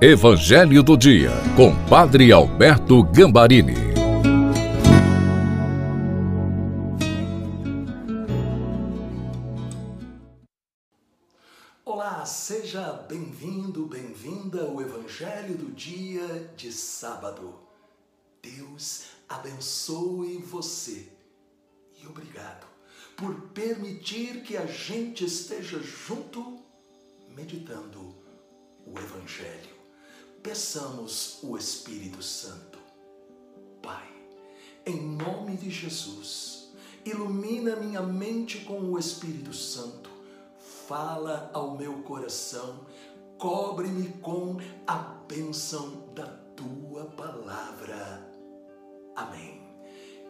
Evangelho do Dia, com Padre Alberto Gambarini. Olá, seja bem-vindo, bem-vinda ao Evangelho do Dia de sábado. Deus abençoe você e obrigado por permitir que a gente esteja junto meditando o Evangelho. Peçamos o Espírito Santo. Pai, em nome de Jesus, ilumina minha mente com o Espírito Santo. Fala ao meu coração, cobre-me com a bênção da tua palavra. Amém.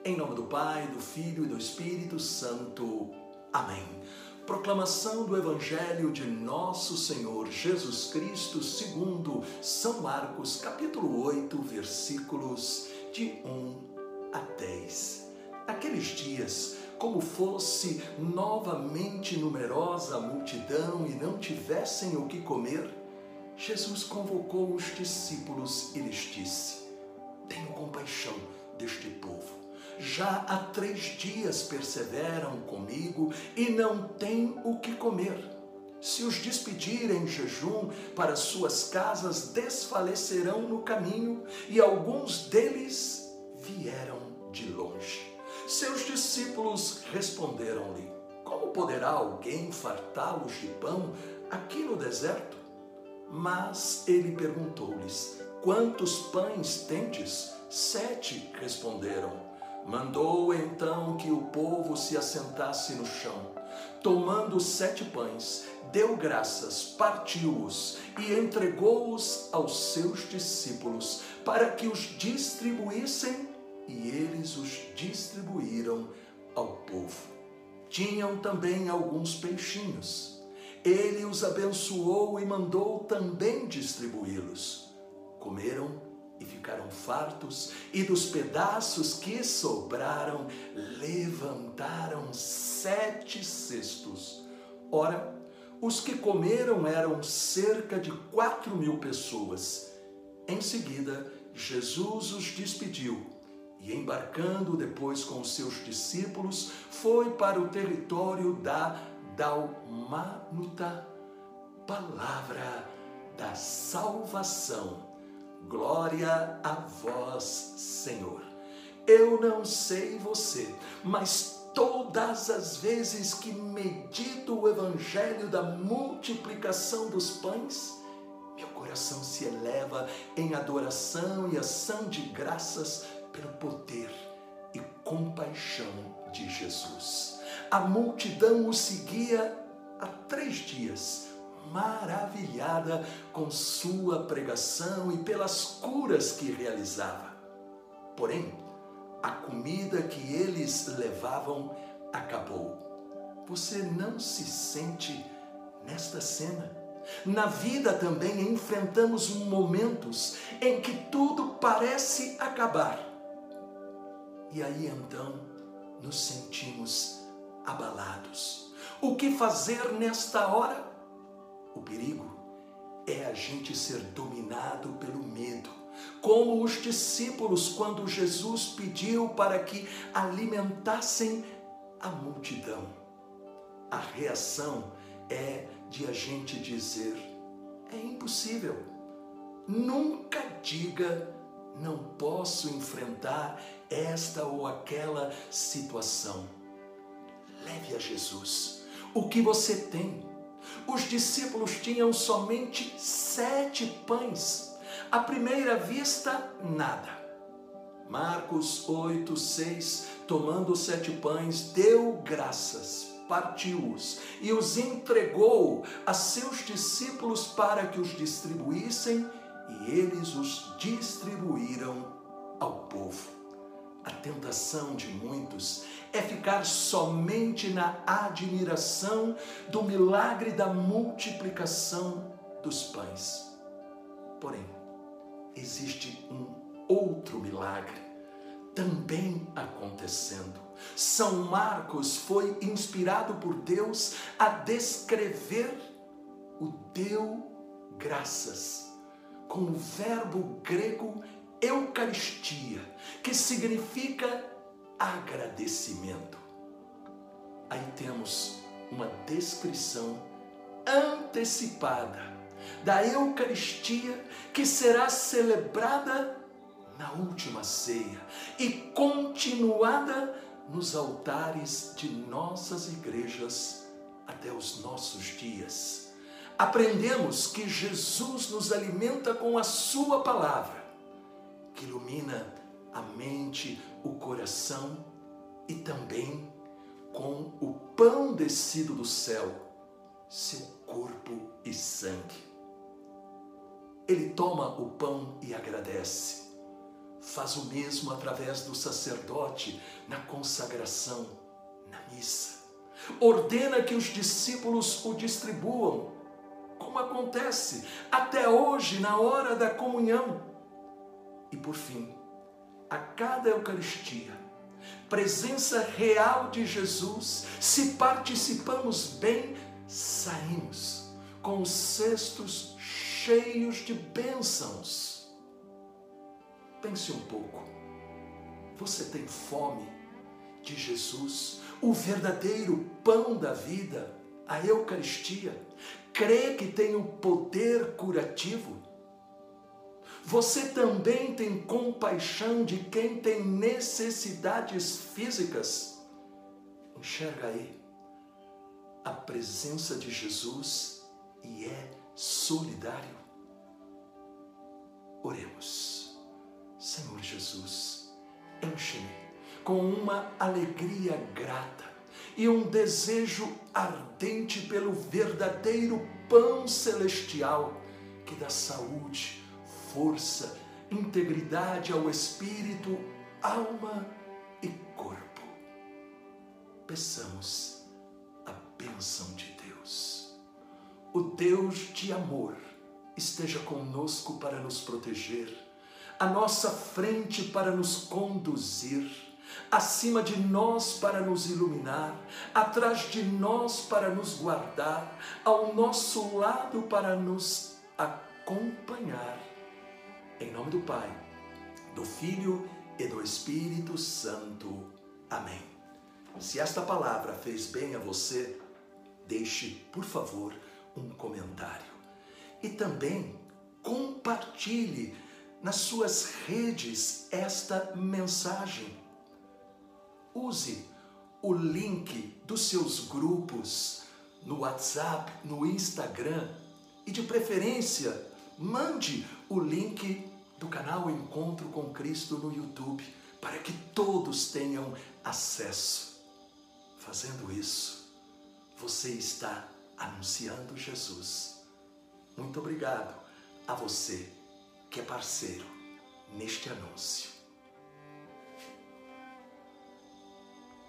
Em nome do Pai, do Filho e do Espírito Santo. Amém. Proclamação do Evangelho de Nosso Senhor Jesus Cristo, segundo São Marcos, capítulo 8, versículos de 1 a 10. Naqueles dias, como fosse novamente numerosa a multidão e não tivessem o que comer, Jesus convocou os discípulos e lhes disse: Tenho compaixão deste povo já há três dias perseveram comigo e não têm o que comer. Se os despedirem em jejum para suas casas, desfalecerão no caminho, e alguns deles vieram de longe. Seus discípulos responderam-lhe: Como poderá alguém fartá-los de pão aqui no deserto? Mas ele perguntou-lhes: Quantos pães tendes? Sete responderam. Mandou então que o povo se assentasse no chão. Tomando sete pães, deu graças, partiu-os e entregou-os aos seus discípulos para que os distribuíssem, e eles os distribuíram ao povo. Tinham também alguns peixinhos. Ele os abençoou e mandou também distribuí-los. Comeram e ficaram fartos, e dos pedaços que sobraram, levantaram sete cestos. Ora, os que comeram eram cerca de quatro mil pessoas. Em seguida, Jesus os despediu e, embarcando depois com os seus discípulos, foi para o território da Dalmanuta, palavra da salvação. Glória a vós, Senhor. Eu não sei você, mas todas as vezes que medito o evangelho da multiplicação dos pães, meu coração se eleva em adoração e ação de graças pelo poder e compaixão de Jesus. A multidão o seguia há três dias maravilhada com sua pregação e pelas curas que realizava. Porém, a comida que eles levavam acabou. Você não se sente nesta cena? Na vida também enfrentamos momentos em que tudo parece acabar. E aí então nos sentimos abalados. O que fazer nesta hora? O perigo é a gente ser dominado pelo medo, como os discípulos quando Jesus pediu para que alimentassem a multidão. A reação é de a gente dizer: é impossível. Nunca diga não posso enfrentar esta ou aquela situação. Leve a Jesus o que você tem os discípulos tinham somente sete pães. À primeira vista, nada. Marcos 8, 6, tomando os sete pães, deu graças, partiu-os e os entregou a seus discípulos para que os distribuíssem, e eles os distribuíram ao povo. A tentação de muitos é ficar somente na admiração do milagre da multiplicação dos pães. Porém, existe um outro milagre também acontecendo. São Marcos foi inspirado por Deus a descrever o deu graças com o verbo grego Eucaristia, que significa agradecimento. Aí temos uma descrição antecipada da Eucaristia que será celebrada na última ceia e continuada nos altares de nossas igrejas até os nossos dias. Aprendemos que Jesus nos alimenta com a Sua palavra, que ilumina a mente, o coração e também com o pão descido do céu, seu corpo e sangue. Ele toma o pão e agradece faz o mesmo através do sacerdote na consagração, na missa. Ordena que os discípulos o distribuam, como acontece até hoje na hora da comunhão. E por fim, a cada Eucaristia, presença real de Jesus, se participamos bem, saímos com os cestos cheios de bênçãos Pense um pouco. Você tem fome de Jesus, o verdadeiro pão da vida, a Eucaristia? Crê que tem o poder curativo? Você também tem compaixão de quem tem necessidades físicas? Enxerga aí a presença de Jesus e é solidário. Oremos. Senhor Jesus, enche-me com uma alegria grata e um desejo ardente pelo verdadeiro pão celestial que dá saúde, força, integridade ao espírito, alma e corpo. Peçamos a bênção de Deus. O Deus de amor esteja conosco para nos proteger à nossa frente para nos conduzir, acima de nós para nos iluminar, atrás de nós para nos guardar, ao nosso lado para nos acompanhar. Em nome do Pai, do Filho e do Espírito Santo. Amém. Se esta palavra fez bem a você, deixe, por favor, um comentário. E também compartilhe nas suas redes esta mensagem. Use o link dos seus grupos no WhatsApp, no Instagram e, de preferência, mande o link do canal Encontro com Cristo no YouTube para que todos tenham acesso. Fazendo isso, você está anunciando Jesus. Muito obrigado a você que é parceiro neste anúncio.